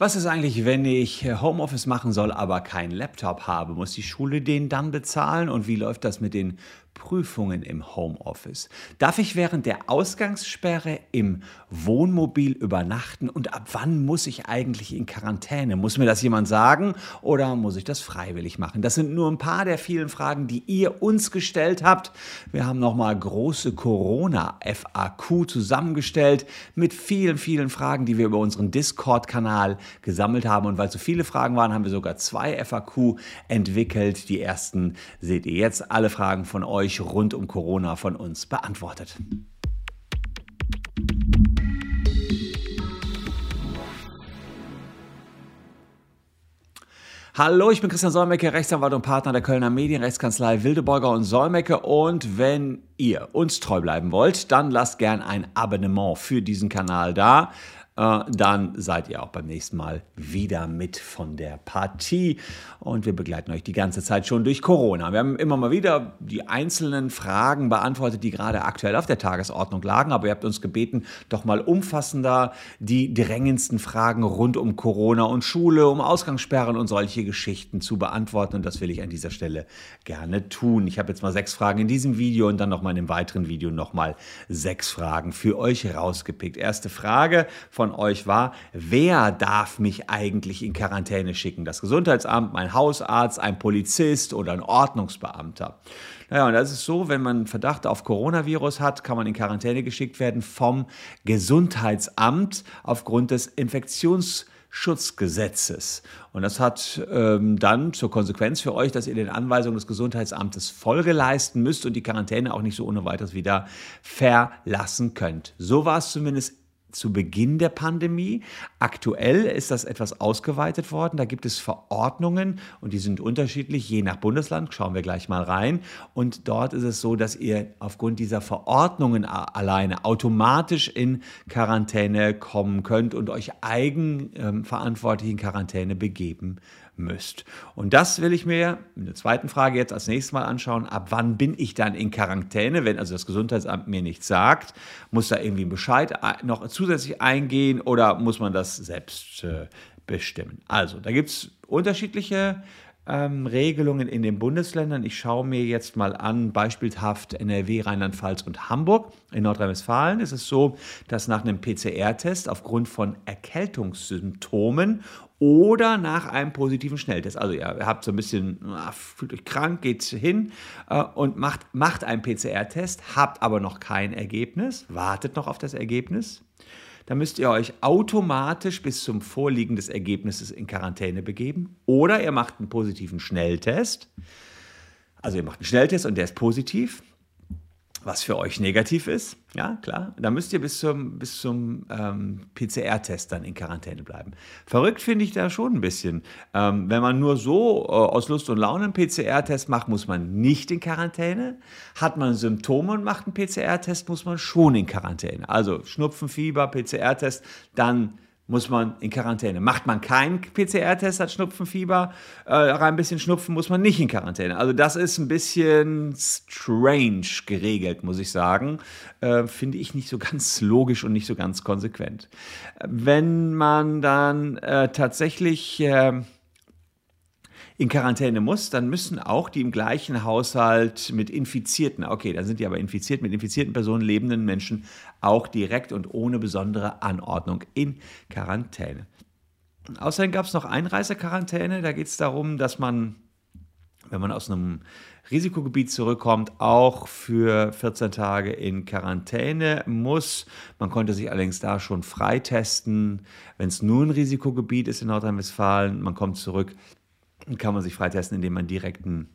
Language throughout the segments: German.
Was ist eigentlich, wenn ich Homeoffice machen soll, aber keinen Laptop habe? Muss die Schule den dann bezahlen? Und wie läuft das mit den Prüfungen im Homeoffice? Darf ich während der Ausgangssperre im Wohnmobil übernachten? Und ab wann muss ich eigentlich in Quarantäne? Muss mir das jemand sagen oder muss ich das freiwillig machen? Das sind nur ein paar der vielen Fragen, die ihr uns gestellt habt. Wir haben nochmal große Corona-FAQ zusammengestellt mit vielen, vielen Fragen, die wir über unseren Discord-Kanal gesammelt haben. Und weil so viele Fragen waren, haben wir sogar zwei FAQ entwickelt. Die ersten seht ihr jetzt. Alle Fragen von euch euch rund um Corona von uns beantwortet. Hallo, ich bin Christian Solmecke, Rechtsanwalt und Partner der Kölner Medienrechtskanzlei Wildeborger und Solmecke. Und wenn ihr uns treu bleiben wollt, dann lasst gern ein Abonnement für diesen Kanal da. Äh, dann seid ihr auch beim nächsten Mal wieder mit von der Partie. Und wir begleiten euch die ganze Zeit schon durch Corona. Wir haben immer mal wieder die einzelnen Fragen beantwortet, die gerade aktuell auf der Tagesordnung lagen. Aber ihr habt uns gebeten, doch mal umfassender die drängendsten Fragen rund um Corona und Schule, um Ausgangssperren und solche Geschichten zu beantworten. Und das will ich an dieser Stelle gerne tun. Ich habe jetzt mal sechs Fragen in diesem Video und dann nochmal in einem weiteren Video nochmal sechs Fragen für euch rausgepickt. Erste Frage von von euch war, wer darf mich eigentlich in Quarantäne schicken? Das Gesundheitsamt, mein Hausarzt, ein Polizist oder ein Ordnungsbeamter? Naja, und das ist so, wenn man Verdacht auf Coronavirus hat, kann man in Quarantäne geschickt werden vom Gesundheitsamt aufgrund des Infektionsschutzgesetzes. Und das hat ähm, dann zur Konsequenz für euch, dass ihr den Anweisungen des Gesundheitsamtes Folge leisten müsst und die Quarantäne auch nicht so ohne weiteres wieder verlassen könnt. So war es zumindest zu Beginn der Pandemie. Aktuell ist das etwas ausgeweitet worden. Da gibt es Verordnungen und die sind unterschiedlich, je nach Bundesland. Schauen wir gleich mal rein. Und dort ist es so, dass ihr aufgrund dieser Verordnungen alleine automatisch in Quarantäne kommen könnt und euch eigenverantwortlich in Quarantäne begeben müsst. Und das will ich mir in der zweiten Frage jetzt als nächstes Mal anschauen. Ab wann bin ich dann in Quarantäne, wenn also das Gesundheitsamt mir nichts sagt? Muss da irgendwie ein Bescheid noch zusätzlich eingehen oder muss man das selbst äh, bestimmen? Also, da gibt es unterschiedliche ähm, Regelungen in den Bundesländern. Ich schaue mir jetzt mal an, beispielhaft NRW, Rheinland-Pfalz und Hamburg. In Nordrhein-Westfalen ist es so, dass nach einem PCR-Test aufgrund von Erkältungssymptomen oder nach einem positiven Schnelltest. Also ihr habt so ein bisschen, ah, fühlt euch krank, geht hin äh, und macht, macht einen PCR-Test, habt aber noch kein Ergebnis, wartet noch auf das Ergebnis. Dann müsst ihr euch automatisch bis zum Vorliegen des Ergebnisses in Quarantäne begeben. Oder ihr macht einen positiven Schnelltest. Also ihr macht einen Schnelltest und der ist positiv was für euch negativ ist, ja klar, da müsst ihr bis zum, bis zum ähm, PCR-Test dann in Quarantäne bleiben. Verrückt finde ich da schon ein bisschen. Ähm, wenn man nur so äh, aus Lust und Laune einen PCR-Test macht, muss man nicht in Quarantäne. Hat man Symptome und macht einen PCR-Test, muss man schon in Quarantäne. Also Schnupfen, Fieber, PCR-Test, dann muss man in Quarantäne. Macht man keinen PCR-Test, hat Schnupfenfieber, äh, ein bisschen Schnupfen, muss man nicht in Quarantäne. Also das ist ein bisschen strange geregelt, muss ich sagen. Äh, Finde ich nicht so ganz logisch und nicht so ganz konsequent. Wenn man dann äh, tatsächlich äh, in Quarantäne muss, dann müssen auch die im gleichen Haushalt mit Infizierten, okay, dann sind die aber infiziert, mit infizierten Personen lebenden Menschen auch direkt und ohne besondere Anordnung in Quarantäne. Außerdem gab es noch Einreisequarantäne. Da geht es darum, dass man, wenn man aus einem Risikogebiet zurückkommt, auch für 14 Tage in Quarantäne muss. Man konnte sich allerdings da schon freitesten, wenn es nur ein Risikogebiet ist in Nordrhein-Westfalen. Man kommt zurück, kann man sich freitesten, indem man direkt einen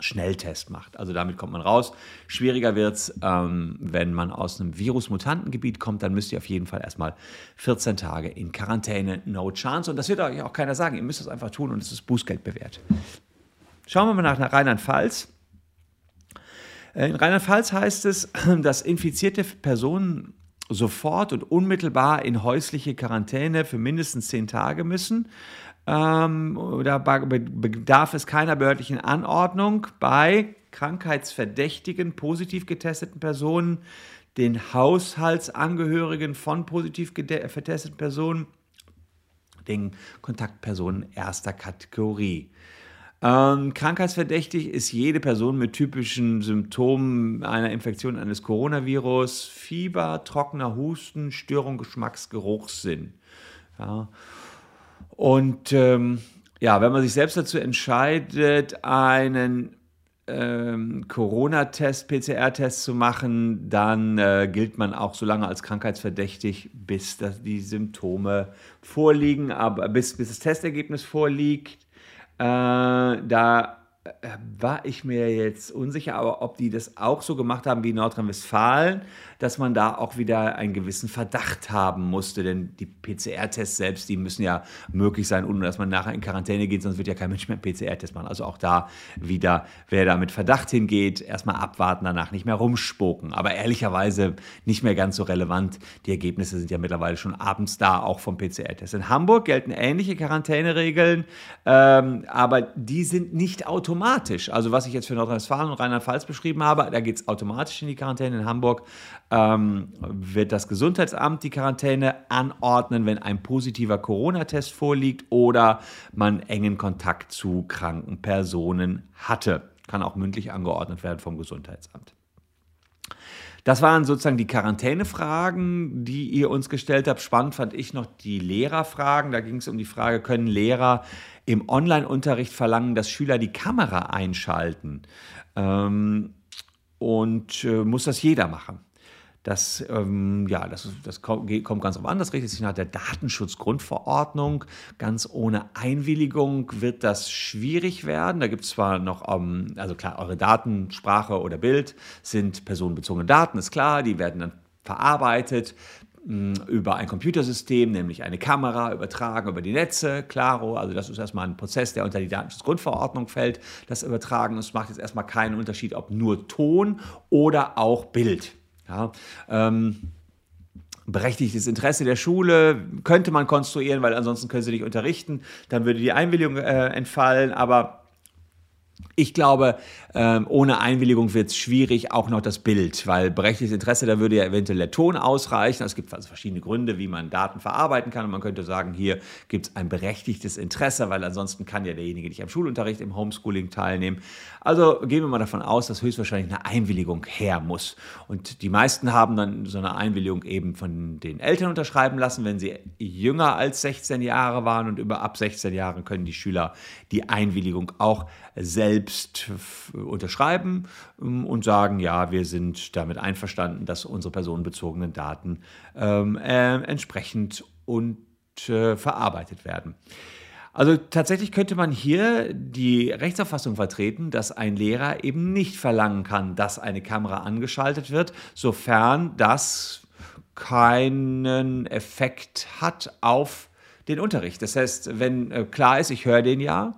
Schnelltest macht. Also damit kommt man raus. Schwieriger wird es, ähm, wenn man aus einem Virus-Mutantengebiet kommt, dann müsst ihr auf jeden Fall erstmal 14 Tage in Quarantäne, no chance. Und das wird euch auch keiner sagen. Ihr müsst es einfach tun und es ist Bußgeld bewährt. Schauen wir mal nach, nach Rheinland-Pfalz. Äh, in Rheinland-Pfalz heißt es, dass infizierte Personen sofort und unmittelbar in häusliche Quarantäne für mindestens 10 Tage müssen. Ähm, da bedarf es keiner behördlichen Anordnung bei krankheitsverdächtigen, positiv getesteten Personen, den Haushaltsangehörigen von positiv vertesteten Personen den Kontaktpersonen erster Kategorie. Ähm, krankheitsverdächtig ist jede Person mit typischen Symptomen einer Infektion eines Coronavirus, Fieber, trockener Husten, Störung Geschmacks, Geruchssinn. Ja. Und ähm, ja, wenn man sich selbst dazu entscheidet, einen ähm, Corona-Test, PCR-Test zu machen, dann äh, gilt man auch so lange als krankheitsverdächtig, bis das, die Symptome vorliegen, aber bis, bis das Testergebnis vorliegt. Äh, da äh, war ich mir jetzt unsicher, aber ob die das auch so gemacht haben wie in Nordrhein-Westfalen, dass man da auch wieder einen gewissen Verdacht haben musste. Denn die PCR-Tests selbst, die müssen ja möglich sein, ohne dass man nachher in Quarantäne geht, sonst wird ja kein Mensch mehr einen PCR-Test machen. Also auch da wieder, wer da mit Verdacht hingeht, erstmal abwarten, danach nicht mehr rumspucken. Aber ehrlicherweise nicht mehr ganz so relevant. Die Ergebnisse sind ja mittlerweile schon abends da, auch vom PCR-Test. In Hamburg gelten ähnliche Quarantäneregeln, ähm, aber die sind nicht automatisch. Also was ich jetzt für Nordrhein-Westfalen und Rheinland-Pfalz beschrieben habe, da geht es automatisch in die Quarantäne in Hamburg ähm, wird das Gesundheitsamt die Quarantäne anordnen, wenn ein positiver Corona-Test vorliegt oder man engen Kontakt zu kranken Personen hatte. Kann auch mündlich angeordnet werden vom Gesundheitsamt. Das waren sozusagen die Quarantänefragen, die ihr uns gestellt habt. Spannend fand ich noch die Lehrerfragen. Da ging es um die Frage, können Lehrer im Online-Unterricht verlangen, dass Schüler die Kamera einschalten? Ähm, und äh, muss das jeder machen? Das, ähm, ja, das, das kommt ganz drauf an. Das richtet sich nach der Datenschutzgrundverordnung. Ganz ohne Einwilligung wird das schwierig werden. Da gibt es zwar noch, ähm, also klar, eure Daten, Sprache oder Bild sind personenbezogene Daten, ist klar. Die werden dann verarbeitet hm, über ein Computersystem, nämlich eine Kamera, übertragen über die Netze, klaro. Also das ist erstmal ein Prozess, der unter die Datenschutzgrundverordnung fällt. Das Übertragen, es macht jetzt erstmal keinen Unterschied, ob nur Ton oder auch Bild. Ja, ähm, berechtigtes Interesse der Schule könnte man konstruieren, weil ansonsten können sie nicht unterrichten, dann würde die Einwilligung äh, entfallen, aber ich glaube, ähm, ohne Einwilligung wird es schwierig, auch noch das Bild, weil berechtigtes Interesse, da würde ja eventuell der Ton ausreichen. Es gibt also verschiedene Gründe, wie man Daten verarbeiten kann. Und man könnte sagen, hier gibt es ein berechtigtes Interesse, weil ansonsten kann ja derjenige nicht am Schulunterricht im Homeschooling teilnehmen. Also gehen wir mal davon aus, dass höchstwahrscheinlich eine Einwilligung her muss. Und die meisten haben dann so eine Einwilligung eben von den Eltern unterschreiben lassen, wenn sie jünger als 16 Jahre waren und über ab 16 Jahren können die Schüler die Einwilligung auch selbst unterschreiben ähm, und sagen, ja, wir sind damit einverstanden, dass unsere personenbezogenen Daten ähm, äh, entsprechend und äh, verarbeitet werden. Also tatsächlich könnte man hier die Rechtsauffassung vertreten, dass ein Lehrer eben nicht verlangen kann, dass eine Kamera angeschaltet wird, sofern das keinen Effekt hat auf den Unterricht. Das heißt, wenn äh, klar ist, ich höre den ja,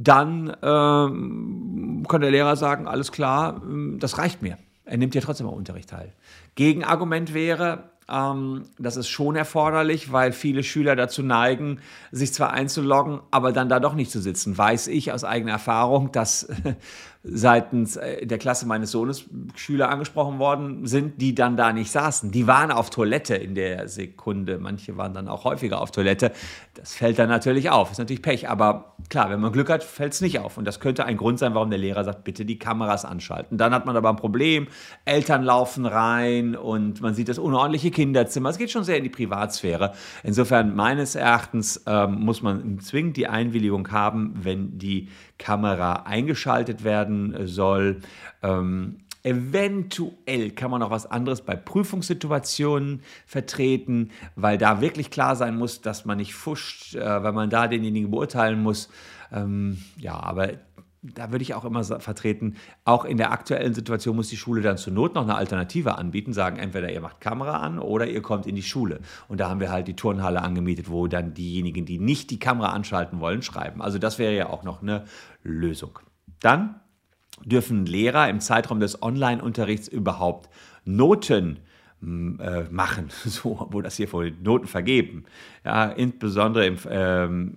dann ähm, kann der Lehrer sagen, alles klar, ähm, das reicht mir. Er nimmt ja trotzdem am Unterricht teil. Gegenargument wäre, ähm, das ist schon erforderlich, weil viele Schüler dazu neigen, sich zwar einzuloggen, aber dann da doch nicht zu sitzen. Weiß ich aus eigener Erfahrung, dass seitens äh, der Klasse meines Sohnes Schüler angesprochen worden sind, die dann da nicht saßen. Die waren auf Toilette in der Sekunde. Manche waren dann auch häufiger auf Toilette. Das fällt dann natürlich auf. Ist natürlich Pech. Aber klar, wenn man Glück hat, fällt es nicht auf. Und das könnte ein Grund sein, warum der Lehrer sagt, bitte die Kameras anschalten. Dann hat man aber ein Problem. Eltern laufen rein und man sieht das unordentliche Kinderzimmer. Es geht schon sehr in die Privatsphäre. Insofern meines Erachtens ähm, muss man zwingend die Einwilligung haben, wenn die Kamera eingeschaltet werden soll. Ähm, Eventuell kann man auch was anderes bei Prüfungssituationen vertreten, weil da wirklich klar sein muss, dass man nicht fuscht, äh, weil man da denjenigen beurteilen muss. Ähm, ja, aber da würde ich auch immer vertreten, auch in der aktuellen Situation muss die Schule dann zur Not noch eine Alternative anbieten, sagen entweder ihr macht Kamera an oder ihr kommt in die Schule. Und da haben wir halt die Turnhalle angemietet, wo dann diejenigen, die nicht die Kamera anschalten wollen, schreiben. Also das wäre ja auch noch eine Lösung. Dann dürfen Lehrer im Zeitraum des Online-Unterrichts überhaupt Noten äh, machen, so, wo das hier vor Noten vergeben. Ja, insbesondere im, ähm,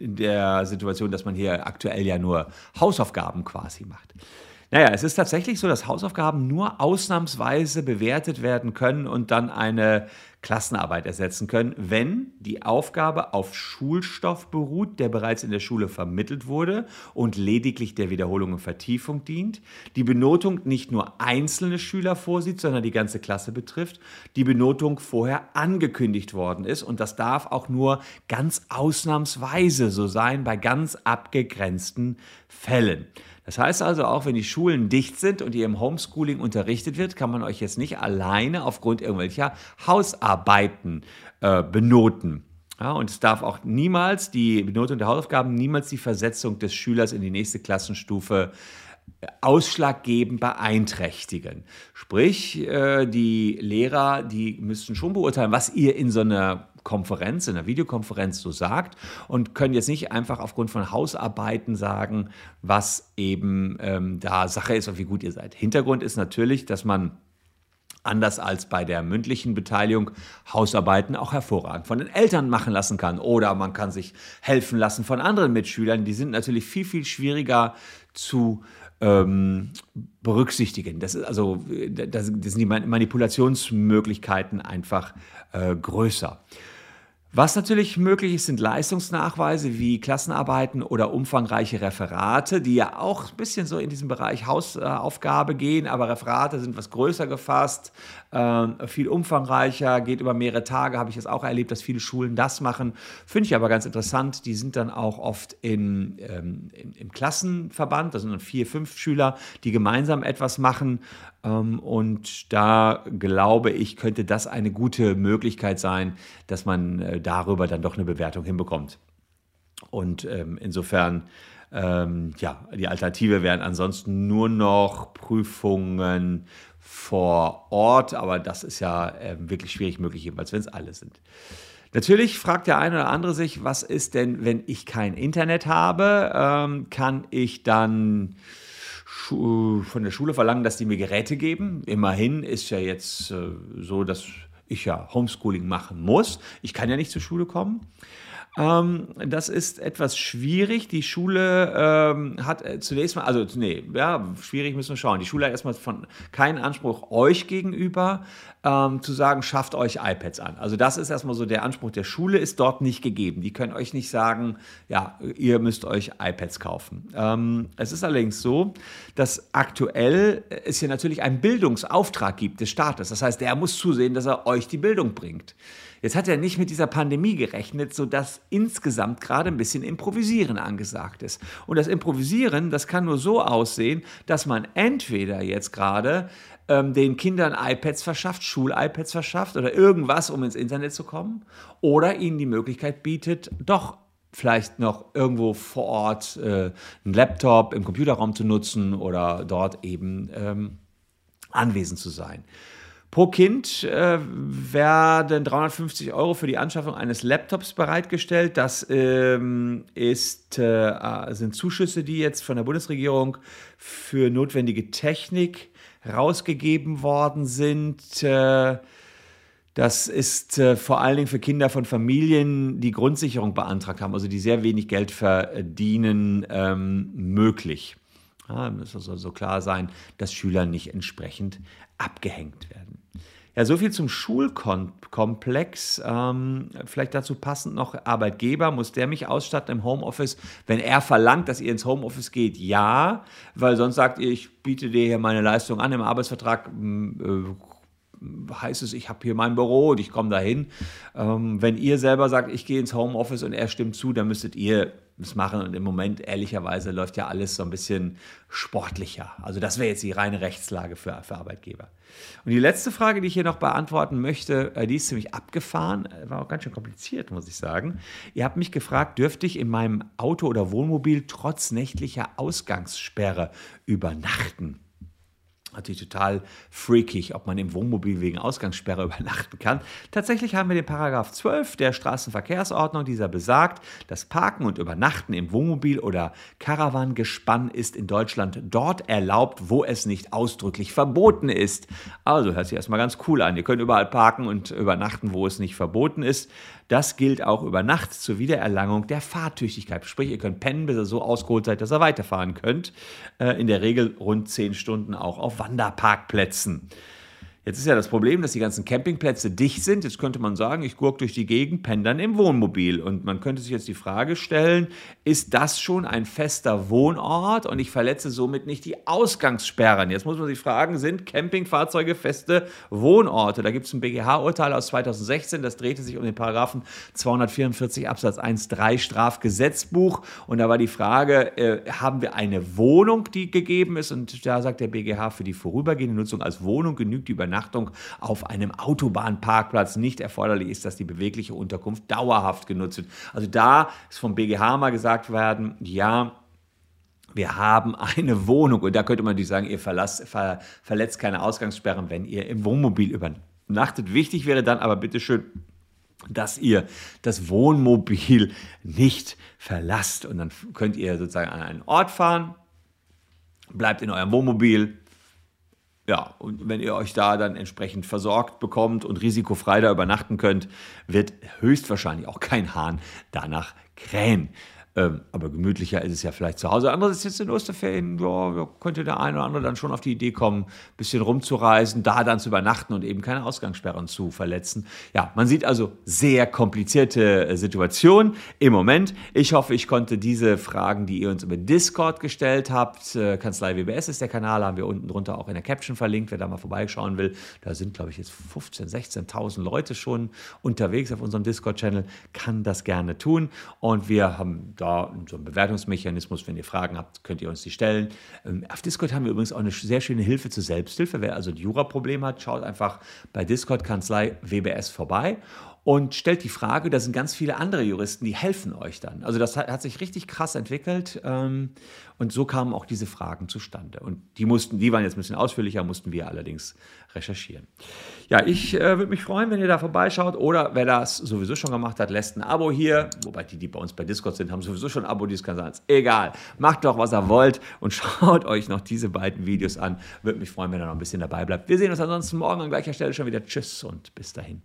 in der Situation, dass man hier aktuell ja nur Hausaufgaben quasi macht. Naja, es ist tatsächlich so, dass Hausaufgaben nur ausnahmsweise bewertet werden können und dann eine Klassenarbeit ersetzen können, wenn die Aufgabe auf Schulstoff beruht, der bereits in der Schule vermittelt wurde und lediglich der Wiederholung und Vertiefung dient, die Benotung nicht nur einzelne Schüler vorsieht, sondern die ganze Klasse betrifft, die Benotung vorher angekündigt worden ist und das darf auch nur ganz ausnahmsweise so sein bei ganz abgegrenzten Fällen. Das heißt also, auch wenn die Schulen dicht sind und ihr im Homeschooling unterrichtet wird, kann man euch jetzt nicht alleine aufgrund irgendwelcher Hausarbeiten äh, benoten. Ja, und es darf auch niemals die Benotung der Hausaufgaben, niemals die Versetzung des Schülers in die nächste Klassenstufe ausschlaggebend beeinträchtigen. Sprich, äh, die Lehrer, die müssten schon beurteilen, was ihr in so einer Konferenz, in einer Videokonferenz so sagt und können jetzt nicht einfach aufgrund von Hausarbeiten sagen, was eben ähm, da Sache ist und wie gut ihr seid. Hintergrund ist natürlich, dass man anders als bei der mündlichen Beteiligung Hausarbeiten auch hervorragend von den Eltern machen lassen kann. Oder man kann sich helfen lassen von anderen Mitschülern. Die sind natürlich viel, viel schwieriger zu ähm, berücksichtigen. Das ist also, das, das sind die Manipulationsmöglichkeiten einfach äh, größer. Was natürlich möglich ist, sind Leistungsnachweise wie Klassenarbeiten oder umfangreiche Referate, die ja auch ein bisschen so in diesem Bereich Hausaufgabe gehen, aber Referate sind was größer gefasst, äh, viel umfangreicher, geht über mehrere Tage, habe ich jetzt auch erlebt, dass viele Schulen das machen. Finde ich aber ganz interessant. Die sind dann auch oft in, ähm, im, im Klassenverband, da sind dann vier, fünf Schüler, die gemeinsam etwas machen. Ähm, und da glaube ich, könnte das eine gute Möglichkeit sein, dass man äh, darüber dann doch eine Bewertung hinbekommt. Und ähm, insofern, ähm, ja, die Alternative wären ansonsten nur noch Prüfungen vor Ort, aber das ist ja äh, wirklich schwierig möglich, jedenfalls wenn es alle sind. Natürlich fragt der eine oder andere sich, was ist denn, wenn ich kein Internet habe? Ähm, kann ich dann von der Schule verlangen, dass die mir Geräte geben. Immerhin ist ja jetzt äh, so, dass ich ja Homeschooling machen muss. Ich kann ja nicht zur Schule kommen. Ähm, das ist etwas schwierig. Die Schule ähm, hat äh, zunächst mal, also nee, ja, schwierig müssen wir schauen. Die Schule hat erstmal von keinen Anspruch euch gegenüber ähm, zu sagen, schafft euch iPads an. Also das ist erstmal so der Anspruch der Schule ist dort nicht gegeben. Die können euch nicht sagen, ja, ihr müsst euch iPads kaufen. Ähm, es ist allerdings so, dass aktuell es hier natürlich einen Bildungsauftrag gibt des Staates. Das heißt, der muss zusehen, dass er euch die Bildung bringt. Jetzt hat er nicht mit dieser Pandemie gerechnet, sodass insgesamt gerade ein bisschen Improvisieren angesagt ist. Und das Improvisieren, das kann nur so aussehen, dass man entweder jetzt gerade ähm, den Kindern iPads verschafft, Schul-iPads verschafft oder irgendwas, um ins Internet zu kommen, oder ihnen die Möglichkeit bietet, doch vielleicht noch irgendwo vor Ort äh, einen Laptop im Computerraum zu nutzen oder dort eben ähm, anwesend zu sein. Pro Kind äh, werden 350 Euro für die Anschaffung eines Laptops bereitgestellt. Das ähm, ist, äh, sind Zuschüsse, die jetzt von der Bundesregierung für notwendige Technik rausgegeben worden sind. Äh, das ist äh, vor allen Dingen für Kinder von Familien, die Grundsicherung beantragt haben, also die sehr wenig Geld verdienen, ähm, möglich. Ja, es soll so klar sein, dass Schüler nicht entsprechend abgehängt werden. Ja, so viel zum Schulkomplex. Ähm, vielleicht dazu passend noch Arbeitgeber. Muss der mich ausstatten im Homeoffice? Wenn er verlangt, dass ihr ins Homeoffice geht, ja, weil sonst sagt ihr, ich biete dir hier meine Leistung an im Arbeitsvertrag. Äh, heißt es, ich habe hier mein Büro und ich komme dahin. Ähm, wenn ihr selber sagt, ich gehe ins Homeoffice und er stimmt zu, dann müsstet ihr es machen. Und im Moment, ehrlicherweise, läuft ja alles so ein bisschen sportlicher. Also das wäre jetzt die reine Rechtslage für, für Arbeitgeber. Und die letzte Frage, die ich hier noch beantworten möchte, äh, die ist ziemlich abgefahren, äh, war auch ganz schön kompliziert, muss ich sagen. Ihr habt mich gefragt, dürfte ich in meinem Auto oder Wohnmobil trotz nächtlicher Ausgangssperre übernachten? Natürlich total freakig, ob man im Wohnmobil wegen Ausgangssperre übernachten kann. Tatsächlich haben wir den Paragraph 12 der Straßenverkehrsordnung, dieser besagt, das Parken und Übernachten im Wohnmobil oder Caravan-Gespann ist in Deutschland dort erlaubt, wo es nicht ausdrücklich verboten ist. Also hört sich erstmal ganz cool an. Ihr könnt überall parken und übernachten, wo es nicht verboten ist. Das gilt auch über Nacht zur Wiedererlangung der Fahrtüchtigkeit. Sprich, ihr könnt pennen, bis ihr so ausgeholt seid, dass ihr weiterfahren könnt. Äh, in der Regel rund zehn Stunden auch auf Wanderparkplätzen. Jetzt ist ja das Problem, dass die ganzen Campingplätze dicht sind. Jetzt könnte man sagen, ich gurke durch die Gegend, penne im Wohnmobil. Und man könnte sich jetzt die Frage stellen, ist das schon ein fester Wohnort und ich verletze somit nicht die Ausgangssperren? Jetzt muss man sich fragen, sind Campingfahrzeuge feste Wohnorte? Da gibt es ein BGH-Urteil aus 2016, das drehte sich um den Paragraphen 244 Absatz 1 3 Strafgesetzbuch. Und da war die Frage, äh, haben wir eine Wohnung, die gegeben ist? Und da sagt der BGH, für die vorübergehende Nutzung als Wohnung genügt die Übernachtung Übernachtung auf einem Autobahnparkplatz nicht erforderlich ist, dass die bewegliche Unterkunft dauerhaft genutzt wird. Also da ist vom BGH mal gesagt werden, ja, wir haben eine Wohnung und da könnte man natürlich sagen, ihr verlasst, ver, verletzt keine Ausgangssperren, wenn ihr im Wohnmobil übernachtet. Wichtig wäre dann aber bitteschön, dass ihr das Wohnmobil nicht verlasst und dann könnt ihr sozusagen an einen Ort fahren, bleibt in eurem Wohnmobil, ja, und wenn ihr euch da dann entsprechend versorgt bekommt und risikofrei da übernachten könnt, wird höchstwahrscheinlich auch kein Hahn danach krähen. Ähm, aber gemütlicher ist es ja vielleicht zu Hause. Andererseits jetzt in Osterferien, ja, könnte der eine oder andere dann schon auf die Idee kommen, ein bisschen rumzureisen, da dann zu übernachten und eben keine Ausgangssperren zu verletzen. Ja, man sieht also sehr komplizierte äh, Situationen im Moment. Ich hoffe, ich konnte diese Fragen, die ihr uns über Discord gestellt habt, äh, Kanzlei WBS ist der Kanal, haben wir unten drunter auch in der Caption verlinkt, wer da mal vorbeischauen will. Da sind, glaube ich, jetzt 15.000, 16.000 Leute schon unterwegs auf unserem Discord-Channel, kann das gerne tun. Und wir haben da da so ein Bewertungsmechanismus. Wenn ihr Fragen habt, könnt ihr uns die stellen. Ähm, auf Discord haben wir übrigens auch eine sehr schöne Hilfe zur Selbsthilfe. Wer also ein Jura-Problem hat, schaut einfach bei Discord-Kanzlei WBS vorbei und stellt die Frage, da sind ganz viele andere Juristen, die helfen euch dann. Also das hat, hat sich richtig krass entwickelt ähm, und so kamen auch diese Fragen zustande. Und die mussten, die waren jetzt ein bisschen ausführlicher, mussten wir allerdings recherchieren. Ja, ich äh, würde mich freuen, wenn ihr da vorbeischaut oder wer das sowieso schon gemacht hat, lässt ein Abo hier. Wobei die, die bei uns bei Discord sind, haben sowieso schon ein Abo dieses Kanals. Egal, macht doch, was ihr wollt und schaut euch noch diese beiden Videos an. Würde mich freuen, wenn ihr noch ein bisschen dabei bleibt. Wir sehen uns ansonsten morgen an gleicher Stelle schon wieder. Tschüss und bis dahin.